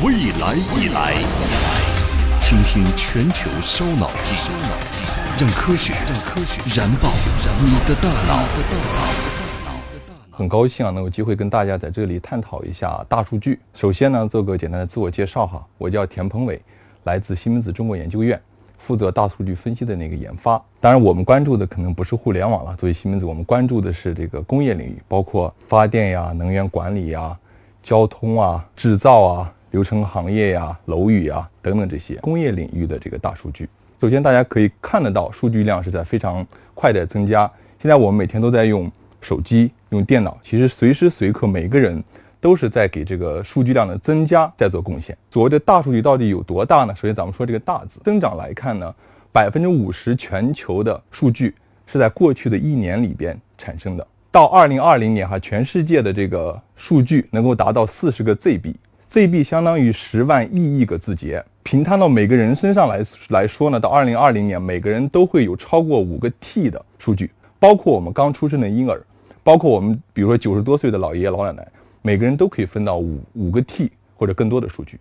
未来已来，倾听全球烧脑记，让科学让科学燃爆你的大脑。很高兴啊，能有机会跟大家在这里探讨一下大数据。首先呢，做个简单的自我介绍哈，我叫田鹏伟，来自西门子中国研究院，负责大数据分析的那个研发。当然，我们关注的可能不是互联网了，作为西门子，我们关注的是这个工业领域，包括发电呀、能源管理呀、交通啊、制造啊。流程行业呀、楼宇啊等等这些工业领域的这个大数据，首先大家可以看得到，数据量是在非常快的增加。现在我们每天都在用手机、用电脑，其实随时随刻每个人都是在给这个数据量的增加在做贡献。所谓的大数据到底有多大呢？首先咱们说这个“大”字，增长来看呢，百分之五十全球的数据是在过去的一年里边产生的。到二零二零年哈，全世界的这个数据能够达到四十个 ZB。ZB 相当于十万亿亿个字节，平摊到每个人身上来来说呢，到二零二零年，每个人都会有超过五个 T 的数据，包括我们刚出生的婴儿，包括我们比如说九十多岁的老爷爷老奶奶，每个人都可以分到五五个 T 或者更多的数据。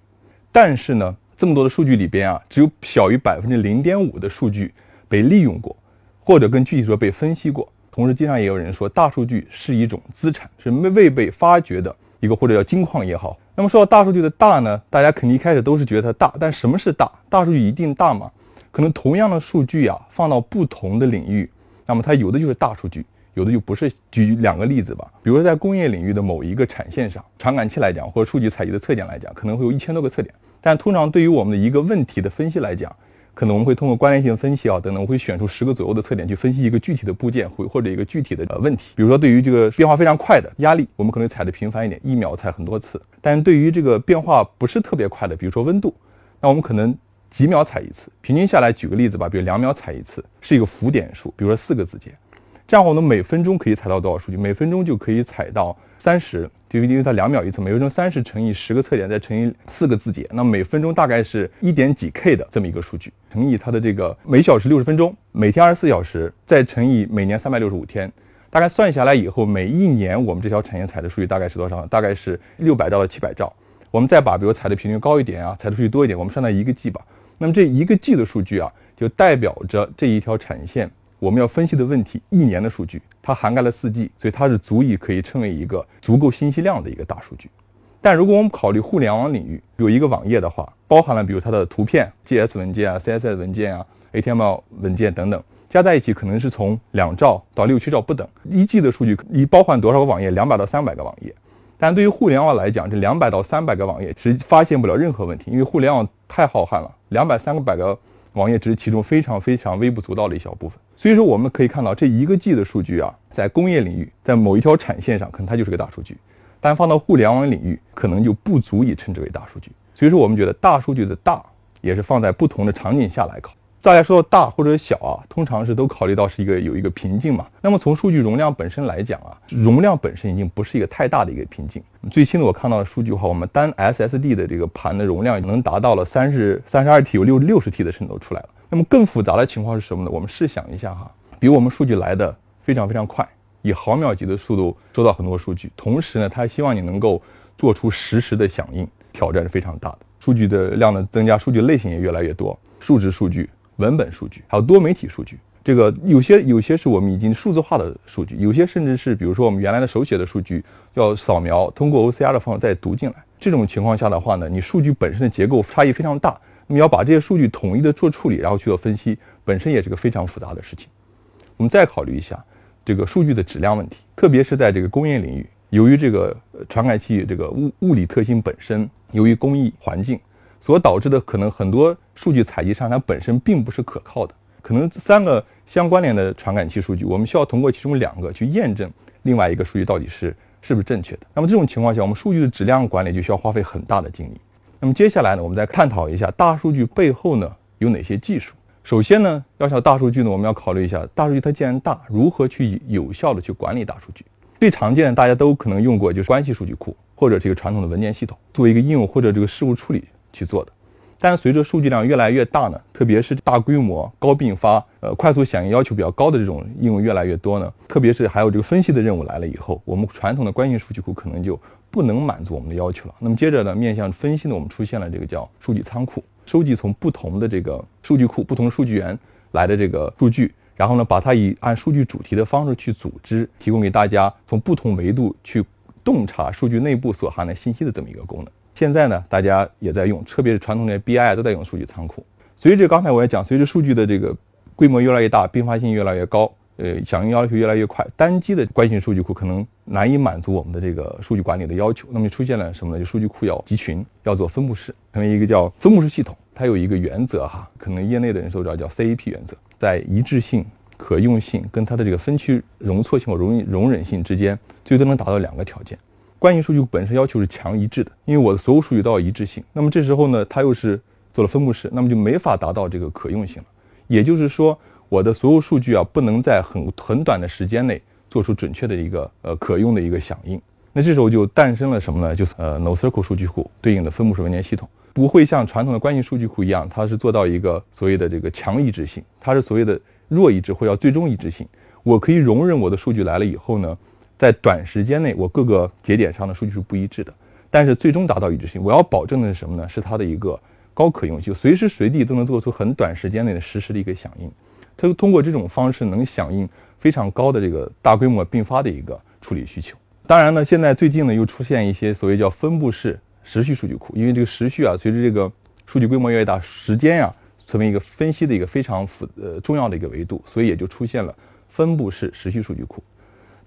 但是呢，这么多的数据里边啊，只有小于百分之零点五的数据被利用过，或者更具体说被分析过。同时，经常也有人说，大数据是一种资产，是未未被发掘的一个或者叫金矿也好。那么说到大数据的大呢，大家肯定一开始都是觉得它大，但什么是大？大数据一定大吗？可能同样的数据啊，放到不同的领域，那么它有的就是大数据，有的就不是。举两个例子吧，比如说在工业领域的某一个产线上，传感器来讲，或者数据采集的测点来讲，可能会有一千多个测点，但通常对于我们的一个问题的分析来讲。可能我们会通过关联性分析啊等等，我会选出十个左右的测点去分析一个具体的部件或或者一个具体的呃问题。比如说，对于这个变化非常快的压力，我们可能踩的频繁一点，一秒踩很多次；但是对于这个变化不是特别快的，比如说温度，那我们可能几秒踩一次。平均下来，举个例子吧，比如两秒踩一次，是一个浮点数，比如说四个字节。这样我们每分钟可以踩到多少数据？每分钟就可以踩到。三十，就因为它两秒一次，每分钟三十乘以十个测点，再乘以四个字节，那每分钟大概是一点几 K 的这么一个数据，乘以它的这个每小时六十分钟，每天二十四小时，再乘以每年三百六十五天，大概算下来以后，每一年我们这条产业采的数据大概是多少？大概是六百兆到七百兆。我们再把比如采的频率高一点啊，采的数据多一点，我们算到一个 G 吧。那么这一个 G 的数据啊，就代表着这一条产线。我们要分析的问题，一年的数据，它涵盖了四季，所以它是足以可以称为一个足够信息量的一个大数据。但如果我们考虑互联网领域，有一个网页的话，包含了比如它的图片、GS 文件啊、CSS 文件啊、HTML 文件等等，加在一起可能是从两兆到六七兆不等。一 G 的数据一包含多少个网页？两百到三百个网页。但对于互联网来讲，这两百到三百个网页是发现不了任何问题，因为互联网太浩瀚了，两百三个百个网页只是其中非常非常微不足道的一小部分。所以说，我们可以看到这一个 G 的数据啊，在工业领域，在某一条产线上，可能它就是个大数据；但放到互联网领域，可能就不足以称之为大数据。所以说，我们觉得大数据的大，也是放在不同的场景下来考。大家说到大或者小啊，通常是都考虑到是一个有一个瓶颈嘛。那么从数据容量本身来讲啊，容量本身已经不是一个太大的一个瓶颈。最新的我看到的数据的话，我们单 SSD 的这个盘的容量能达到了三十三十二 T，有六六十 T 的渗透出来了。那么更复杂的情况是什么呢？我们试想一下哈，比我们数据来的非常非常快，以毫秒级的速度收到很多数据，同时呢，它希望你能够做出实时的响应，挑战是非常大的。数据的量的增加，数据类型也越来越多，数值数据、文本数据，还有多媒体数据。这个有些有些是我们已经数字化的数据，有些甚至是比如说我们原来的手写的数据要扫描，通过 OCR 的方式再读进来。这种情况下的话呢，你数据本身的结构差异非常大。那么要把这些数据统一的做处理，然后去做分析，本身也是个非常复杂的事情。我们再考虑一下这个数据的质量问题，特别是在这个工业领域，由于这个传感器这个物物理特性本身，由于工艺环境所导致的，可能很多数据采集上它本身并不是可靠的。可能三个相关联的传感器数据，我们需要通过其中两个去验证另外一个数据到底是是不是正确的。那么这种情况下，我们数据的质量管理就需要花费很大的精力。那么接下来呢，我们再探讨一下大数据背后呢有哪些技术。首先呢，要想大数据呢，我们要考虑一下大数据它既然大，如何去有效的去管理大数据？最常见的大家都可能用过就是关系数据库或者这个传统的文件系统，作为一个应用或者这个事务处理去做的。但随着数据量越来越大呢，特别是大规模、高并发、呃快速响应要求比较高的这种应用越来越多呢，特别是还有这个分析的任务来了以后，我们传统的关系数据库可能就。不能满足我们的要求了。那么接着呢，面向分析呢，我们出现了这个叫数据仓库，收集从不同的这个数据库、不同数据源来的这个数据，然后呢，把它以按数据主题的方式去组织，提供给大家从不同维度去洞察数据内部所含的信息的这么一个功能。现在呢，大家也在用，特别是传统的 BI 都在用数据仓库。随着刚才我也讲，随着数据的这个规模越来越大，并发性越来越高。呃，响应要求越来越快，单机的关系数据库可能难以满足我们的这个数据管理的要求。那么出现了什么呢？就数据库要集群，要做分布式，成为一个叫分布式系统。它有一个原则哈，可能业内的人都知道叫 CAP 原则，在一致性、可用性跟它的这个分区容错性或容容忍性之间，最多能达到两个条件。关系数据本身要求是强一致的，因为我的所有数据都要一致性。那么这时候呢，它又是做了分布式，那么就没法达到这个可用性了。也就是说。我的所有数据啊，不能在很很短的时间内做出准确的一个呃可用的一个响应。那这时候就诞生了什么呢？就是呃 NoSQL 数据库对应的分布式文件系统，不会像传统的关系数据库一样，它是做到一个所谓的这个强一致性，它是所谓的弱一致或者最终一致性。我可以容忍我的数据来了以后呢，在短时间内我各个节点上的数据是不一致的，但是最终达到一致性。我要保证的是什么呢？是它的一个高可用性，随时随地都能做出很短时间内的实时的一个响应。它通过这种方式能响应非常高的这个大规模并发的一个处理需求。当然呢，现在最近呢又出现一些所谓叫分布式时序数据库，因为这个时序啊，随着这个数据规模越来越大，时间呀成为一个分析的一个非常复呃重要的一个维度，所以也就出现了分布式时序数据库。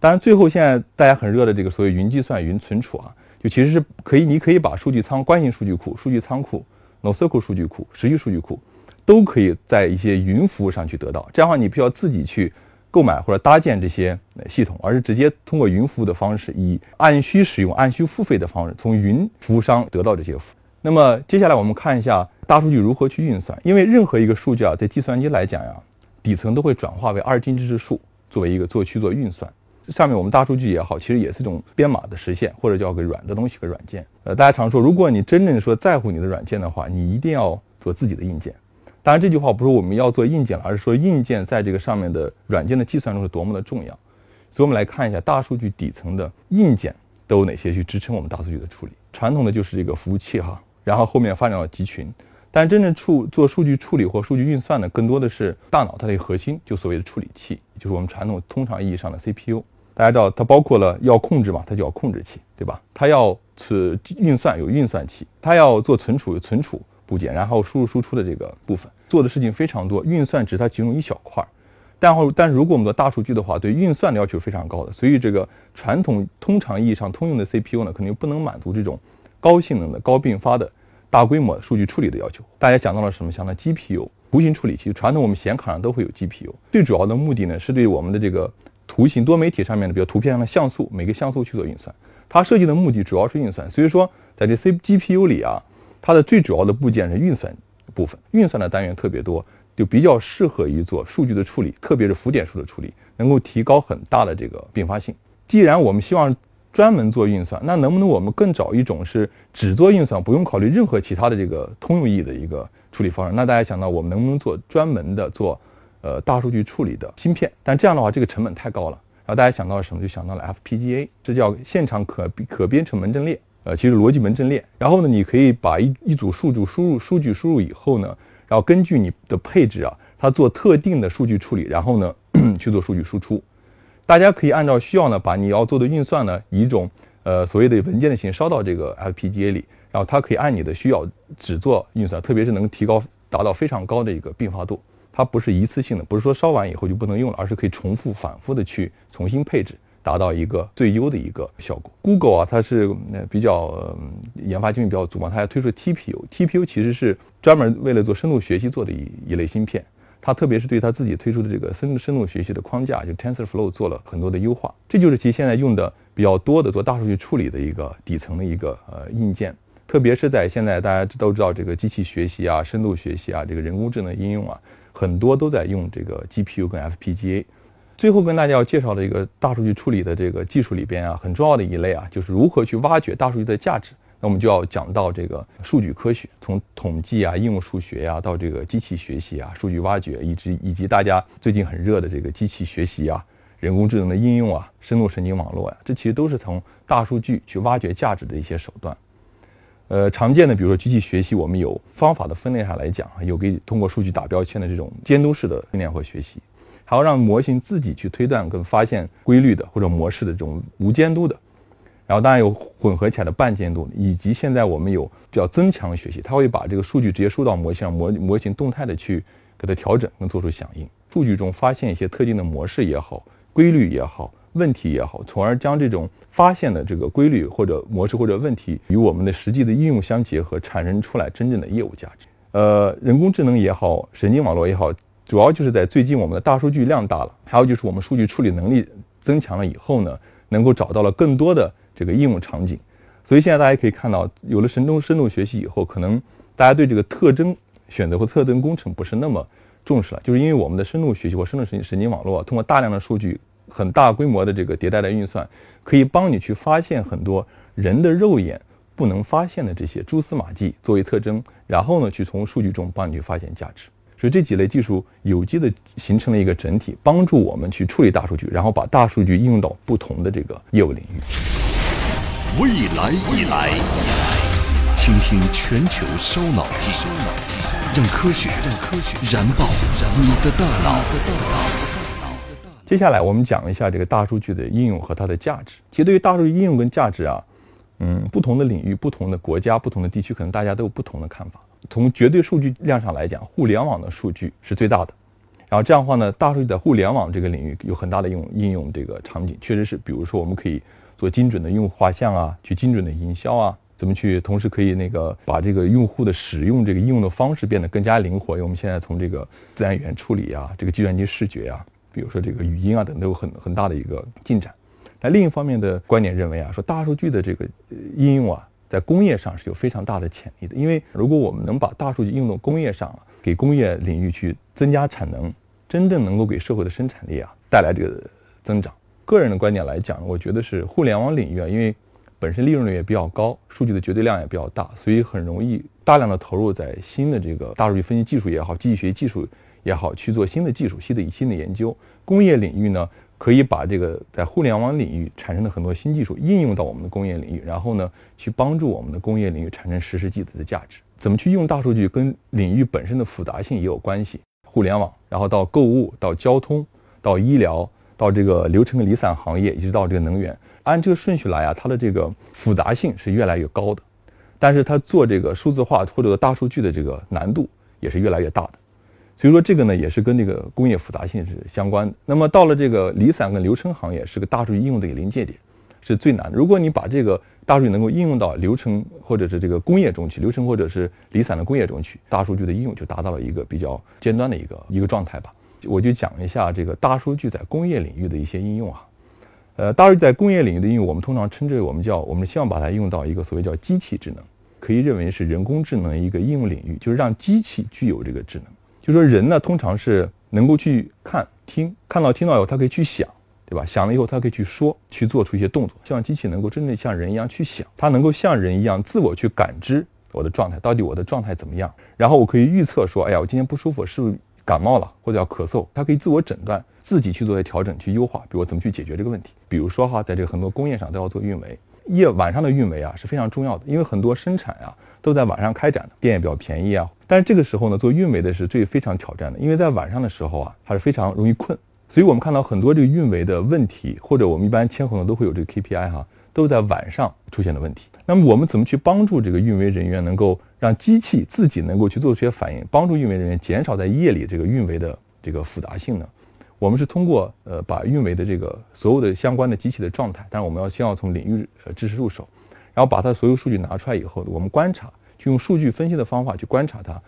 当然，最后现在大家很热的这个所谓云计算、云存储啊，就其实是可以，你可以把数据仓、关系数据库、数据仓库、NoSQL 数据库、时序数据库。都可以在一些云服务上去得到，这样的话你不需要自己去购买或者搭建这些系统，而是直接通过云服务的方式，以按需使用、按需付费的方式，从云服务商得到这些服。那么接下来我们看一下大数据如何去运算，因为任何一个数据啊，在计算机来讲呀，底层都会转化为二进制数，作为一个做去做运算。上面我们大数据也好，其实也是一种编码的实现，或者叫个软的东西个软件。呃，大家常说，如果你真正说在乎你的软件的话，你一定要做自己的硬件。当然，这句话不是我们要做硬件了，而是说硬件在这个上面的软件的计算中是多么的重要。所以，我们来看一下大数据底层的硬件都有哪些去支撑我们大数据的处理。传统的就是这个服务器哈，然后后面发展到集群。但真正处做数据处理或数据运算的，更多的是大脑它的核心，就所谓的处理器，就是我们传统通常意义上的 CPU。大家知道，它包括了要控制嘛，它叫控制器，对吧？它要去运算有运算器，它要做存储有存储。部件，然后输入输出的这个部分做的事情非常多，运算只是它其中一小块儿。但后，但如果我们做大数据的话，对运算的要求非常高的，所以这个传统通常意义上通用的 CPU 呢，肯定不能满足这种高性能的、高并发的大规模数据处理的要求。大家想到了什么？想到 GPU 图形处理器，传统我们显卡上都会有 GPU，最主要的目的呢，是对我们的这个图形多媒体上面的，比如图片上的像素，每个像素去做运算。它设计的目的主要是运算，所以说在这 C GPU 里啊。它的最主要的部件是运算部分，运算的单元特别多，就比较适合于做数据的处理，特别是浮点数的处理，能够提高很大的这个并发性。既然我们希望专门做运算，那能不能我们更找一种是只做运算，不用考虑任何其他的这个通用意义的一个处理方式？那大家想到我们能不能做专门的做呃大数据处理的芯片？但这样的话，这个成本太高了。然后大家想到了什么？就想到了 FPGA，这叫现场可可编程门阵列。呃，其实逻辑门阵列，然后呢，你可以把一一组数据输入数据输入以后呢，然后根据你的配置啊，它做特定的数据处理，然后呢 去做数据输出。大家可以按照需要呢，把你要做的运算呢，以一种呃所谓的文件的形式烧到这个 FPGA 里，然后它可以按你的需要只做运算，特别是能提高达到非常高的一个并发度。它不是一次性的，不是说烧完以后就不能用了，而是可以重复反复的去重新配置。达到一个最优的一个效果。Google 啊，它是比较研发精力比较足嘛，它还推出 TPU。TPU 其实是专门为了做深度学习做的一一类芯片。它特别是对它自己推出的这个深深度学习的框架，就 TensorFlow 做了很多的优化。这就是其现在用的比较多的做大数据处理的一个底层的一个呃硬件。特别是在现在大家都知道这个机器学习啊、深度学习啊、这个人工智能应用啊，很多都在用这个 GPU 跟 FPGA。最后跟大家要介绍的一个大数据处理的这个技术里边啊，很重要的一类啊，就是如何去挖掘大数据的价值。那我们就要讲到这个数据科学，从统计啊、应用数学呀，到这个机器学习啊、数据挖掘，以及以及大家最近很热的这个机器学习啊，人工智能的应用啊、深度神经网络呀，这其实都是从大数据去挖掘价值的一些手段。呃，常见的比如说机器学习，我们有方法的分类上来讲，有给通过数据打标签的这种监督式的训练和学习，还要让模型自己去推断跟发现规律的或者模式的这种无监督的。然后当然有混合起来的半监督，以及现在我们有叫增强学习，它会把这个数据直接输到模型上，模模型动态的去给它调整跟做出响应。数据中发现一些特定的模式也好，规律也好。问题也好，从而将这种发现的这个规律或者模式或者问题与我们的实际的应用相结合，产生出来真正的业务价值。呃，人工智能也好，神经网络也好，主要就是在最近我们的大数据量大了，还有就是我们数据处理能力增强了以后呢，能够找到了更多的这个应用场景。所以现在大家可以看到，有了神中深度学习以后，可能大家对这个特征选择和特征工程不是那么重视了，就是因为我们的深度学习或深度神神经网络通过大量的数据。很大规模的这个迭代的运算，可以帮你去发现很多人的肉眼不能发现的这些蛛丝马迹作为特征，然后呢，去从数据中帮你去发现价值。所以这几类技术有机的形成了一个整体，帮助我们去处理大数据，然后把大数据应用到不同的这个业务领域。未来，未来，倾听全球烧脑记，让科学，让科学燃爆你的大脑。接下来我们讲一下这个大数据的应用和它的价值。其实对于大数据应用跟价值啊，嗯，不同的领域、不同的国家、不同的地区，可能大家都有不同的看法。从绝对数据量上来讲，互联网的数据是最大的。然后这样的话呢，大数据在互联网这个领域有很大的用应用这个场景，确实是，比如说我们可以做精准的用户画像啊，去精准的营销啊，怎么去同时可以那个把这个用户的使用这个应用的方式变得更加灵活。因为我们现在从这个自然语言处理啊，这个计算机视觉啊。比如说这个语音啊等都有很很大的一个进展。那另一方面的观点认为啊，说大数据的这个应用啊，在工业上是有非常大的潜力的。因为如果我们能把大数据应用到工业上，给工业领域去增加产能，真正能够给社会的生产力啊带来这个增长。个人的观点来讲，我觉得是互联网领域啊，因为本身利润率也比较高，数据的绝对量也比较大，所以很容易大量的投入在新的这个大数据分析技术也好，机器学习技术。也好，去做新的技术、新的新的研究。工业领域呢，可以把这个在互联网领域产生的很多新技术应用到我们的工业领域，然后呢，去帮助我们的工业领域产生实实际际的价值。怎么去用大数据，跟领域本身的复杂性也有关系。互联网，然后到购物、到交通、到医疗、到这个流程离散行业，一直到这个能源，按这个顺序来啊，它的这个复杂性是越来越高的，但是它做这个数字化或者大数据的这个难度也是越来越大的。所以说这个呢，也是跟这个工业复杂性是相关的。那么到了这个离散跟流程行业，是个大数据应用的一个临界点，是最难的。如果你把这个大数据能够应用到流程或者是这个工业中去，流程或者是离散的工业中去，大数据的应用就达到了一个比较尖端的一个一个状态吧。我就讲一下这个大数据在工业领域的一些应用啊。呃，大数据在工业领域的应用，我们通常称之为我们叫我们希望把它用到一个所谓叫机器智能，可以认为是人工智能一个应用领域，就是让机器具有这个智能。就说人呢，通常是能够去看、听，看到、听到以后，他可以去想，对吧？想了以后，他可以去说，去做出一些动作。希望机器能够真正像人一样去想，它能够像人一样自我去感知我的状态，到底我的状态怎么样？然后我可以预测说，哎呀，我今天不舒服，是不是感冒了，或者要咳嗽？它可以自我诊断，自己去做些调整，去优化。比如怎么去解决这个问题？比如说哈，在这个很多工业上都要做运维，夜晚上的运维啊是非常重要的，因为很多生产啊都在晚上开展的，电也比较便宜啊。但是这个时候呢，做运维的是最非常挑战的，因为在晚上的时候啊，它是非常容易困。所以我们看到很多这个运维的问题，或者我们一般签合同都会有这个 KPI 哈，都在晚上出现的问题。那么我们怎么去帮助这个运维人员能够让机器自己能够去做出些反应，帮助运维人员减少在夜里这个运维的这个复杂性呢？我们是通过呃把运维的这个所有的相关的机器的状态，但是我们要先要从领域知识入手，然后把它所有数据拿出来以后，我们观察。就用数据分析的方法去观察它，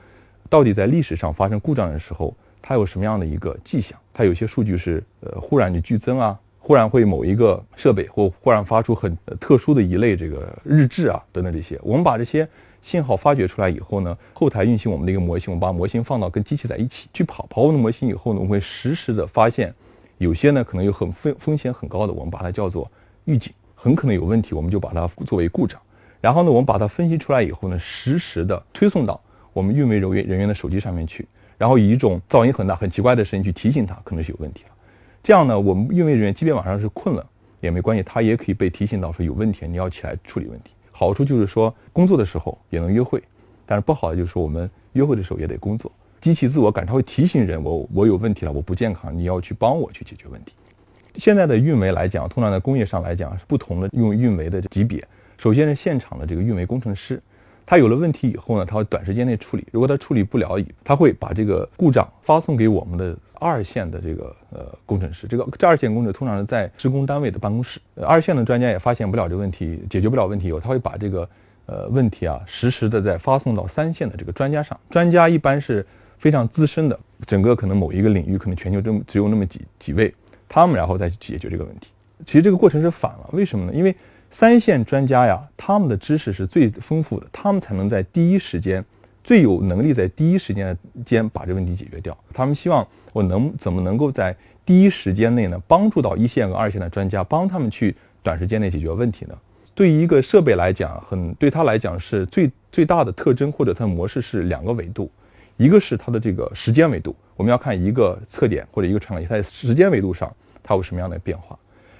到底在历史上发生故障的时候，它有什么样的一个迹象？它有些数据是呃忽然就剧增啊，忽然会某一个设备或忽然发出很特殊的一类这个日志啊等等这些。我们把这些信号发掘出来以后呢，后台运行我们的一个模型，我们把模型放到跟机器在一起去跑，跑完的模型以后呢，我们会实时的发现，有些呢可能有很风风险很高的，我们把它叫做预警，很可能有问题，我们就把它作为故障。然后呢，我们把它分析出来以后呢，实时的推送到我们运维人员人员的手机上面去，然后以一种噪音很大、很奇怪的声音去提醒他可能是有问题了。这样呢，我们运维人员即便晚上是困了也没关系，他也可以被提醒到说有问题，你要起来处理问题。好处就是说工作的时候也能约会，但是不好的就是说我们约会的时候也得工作。机器自我感，它会提醒人我我有问题了，我不健康，你要去帮我去解决问题。现在的运维来讲，通常在工业上来讲是不同的用运维的级别。首先是现场的这个运维工程师，他有了问题以后呢，他会短时间内处理。如果他处理不了，他会把这个故障发送给我们的二线的这个呃工程师。这个这二线工程通常是在施工单位的办公室。二线的专家也发现不了这个问题，解决不了问题以后，他会把这个呃问题啊实时的再发送到三线的这个专家上。专家一般是。非常资深的，整个可能某一个领域，可能全球这么只有那么几几位，他们然后再去解决这个问题。其实这个过程是反了，为什么呢？因为三线专家呀，他们的知识是最丰富的，他们才能在第一时间，最有能力在第一时间间把这问题解决掉。他们希望我能怎么能够在第一时间内呢，帮助到一线和二线的专家，帮他们去短时间内解决问题呢？对于一个设备来讲，很对他来讲是最最大的特征或者它的模式是两个维度。一个是它的这个时间维度，我们要看一个测点或者一个传感器，在时间维度上它有什么样的变化。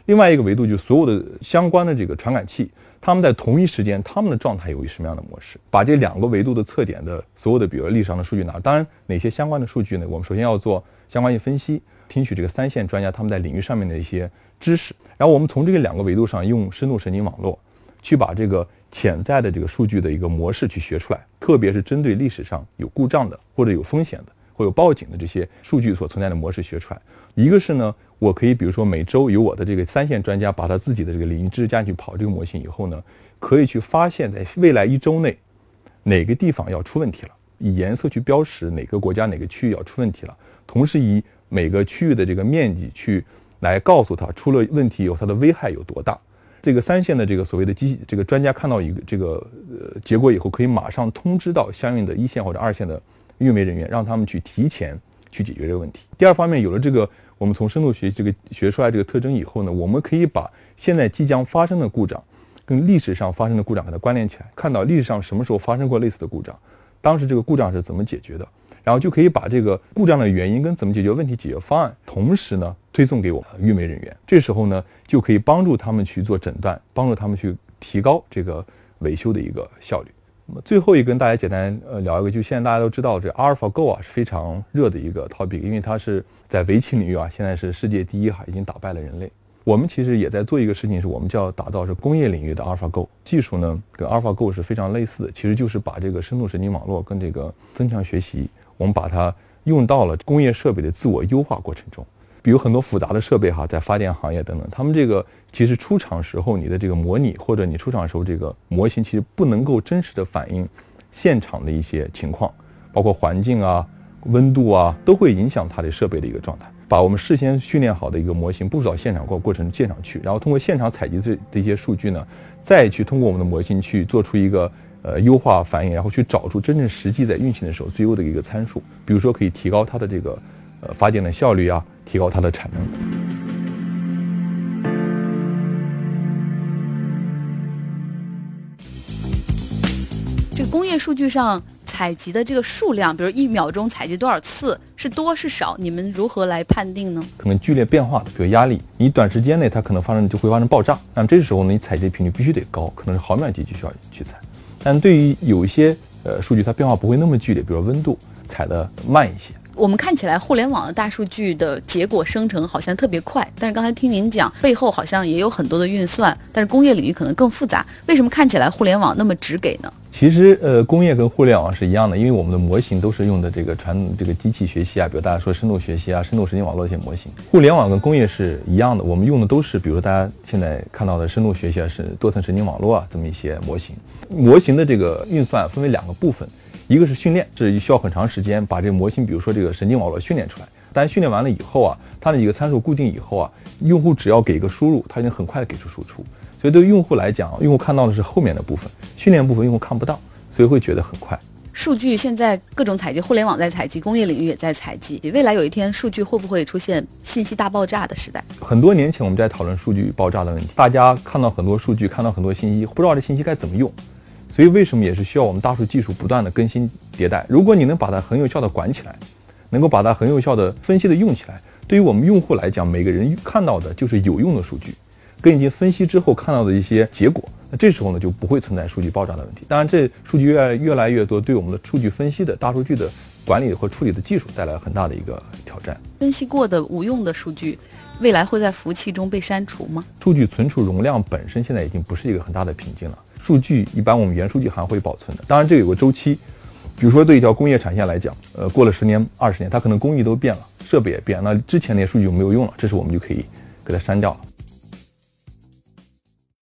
另外一个维度就是所有的相关的这个传感器，它们在同一时间它们的状态有一什么样的模式。把这两个维度的测点的所有的比如历史上的数据拿，当然哪些相关的数据呢？我们首先要做相关性分析，听取这个三线专家他们在领域上面的一些知识，然后我们从这个两个维度上用深度神经网络去把这个。潜在的这个数据的一个模式去学出来，特别是针对历史上有故障的或者有风险的或有报警的这些数据所存在的模式学出来。一个是呢，我可以比如说每周有我的这个三线专家把他自己的这个领域知识加进去跑这个模型以后呢，可以去发现在未来一周内哪个地方要出问题了，以颜色去标识哪个国家哪个区域要出问题了，同时以每个区域的这个面积去来告诉他出了问题以后它的危害有多大。这个三线的这个所谓的机这个专家看到一个这个呃结果以后，可以马上通知到相应的一线或者二线的运维人员，让他们去提前去解决这个问题。第二方面，有了这个我们从深度学习这个学出来这个特征以后呢，我们可以把现在即将发生的故障跟历史上发生的故障给它关联起来，看到历史上什么时候发生过类似的故障，当时这个故障是怎么解决的。然后就可以把这个故障的原因跟怎么解决问题解决方案，同时呢推送给我们运维人员。这时候呢就可以帮助他们去做诊断，帮助他们去提高这个维修的一个效率。那么最后一个跟大家简单呃聊一个，就现在大家都知道这 AlphaGo 啊是非常热的一个 topic，因为它是在围棋领域啊现在是世界第一哈，已经打败了人类。我们其实也在做一个事情，是我们叫打造是工业领域的 AlphaGo 技术呢，跟 AlphaGo 是非常类似的，其实就是把这个深度神经网络跟这个增强学习。我们把它用到了工业设备的自我优化过程中，比如很多复杂的设备哈，在发电行业等等，他们这个其实出厂时候你的这个模拟或者你出厂时候这个模型，其实不能够真实的反映现场的一些情况，包括环境啊、温度啊，都会影响它的设备的一个状态。把我们事先训练好的一个模型部署到现场过过程现场去，然后通过现场采集这这些数据呢，再去通过我们的模型去做出一个。呃，优化反应，然后去找出真正实际在运行的时候最优的一个参数，比如说可以提高它的这个呃发电的效率啊，提高它的产能。这个工业数据上采集的这个数量，比如一秒钟采集多少次，是多是少？你们如何来判定呢？可能剧烈变化的，比如压力，你短时间内它可能发生就会发生爆炸，那么这时候呢，你采集频率必须得高，可能是毫秒级就需要去采。但对于有一些呃数据，它变化不会那么剧烈，比如温度，采的慢一些。我们看起来互联网的大数据的结果生成好像特别快，但是刚才听您讲，背后好像也有很多的运算，但是工业领域可能更复杂。为什么看起来互联网那么直给呢？其实，呃，工业跟互联网是一样的，因为我们的模型都是用的这个传统这个机器学习啊，比如大家说深度学习啊、深度神经网络一些模型。互联网跟工业是一样的，我们用的都是比如大家现在看到的深度学习啊，是多层神经网络啊这么一些模型。模型的这个运算分为两个部分。一个是训练，这需要很长时间把这个模型，比如说这个神经网络训练出来。但训练完了以后啊，它的几个参数固定以后啊，用户只要给一个输入，它就能很快的给出输出。所以对于用户来讲，用户看到的是后面的部分，训练部分用户看不到，所以会觉得很快。数据现在各种采集，互联网在采集，工业领域也在采集。未来有一天，数据会不会出现信息大爆炸的时代？很多年前我们在讨论数据爆炸的问题，大家看到很多数据，看到很多信息，不知道这信息该怎么用。所以，为什么也是需要我们大数技术不断的更新迭代？如果你能把它很有效的管起来，能够把它很有效的分析的用起来，对于我们用户来讲，每个人看到的就是有用的数据，跟已经分析之后看到的一些结果。那这时候呢，就不会存在数据爆炸的问题。当然，这数据越越来越多，对我们的数据分析的大数据的管理和处理的技术带来很大的一个挑战。分析过的无用的数据，未来会在服务器中被删除吗？数据存储容量本身现在已经不是一个很大的瓶颈了。数据一般我们原数据还会保存的，当然这有个周期。比如说对一条工业产线来讲，呃，过了十年、二十年，它可能工艺都变了，设备也变，那之前那些数据就没有用了，这时我们就可以给它删掉了。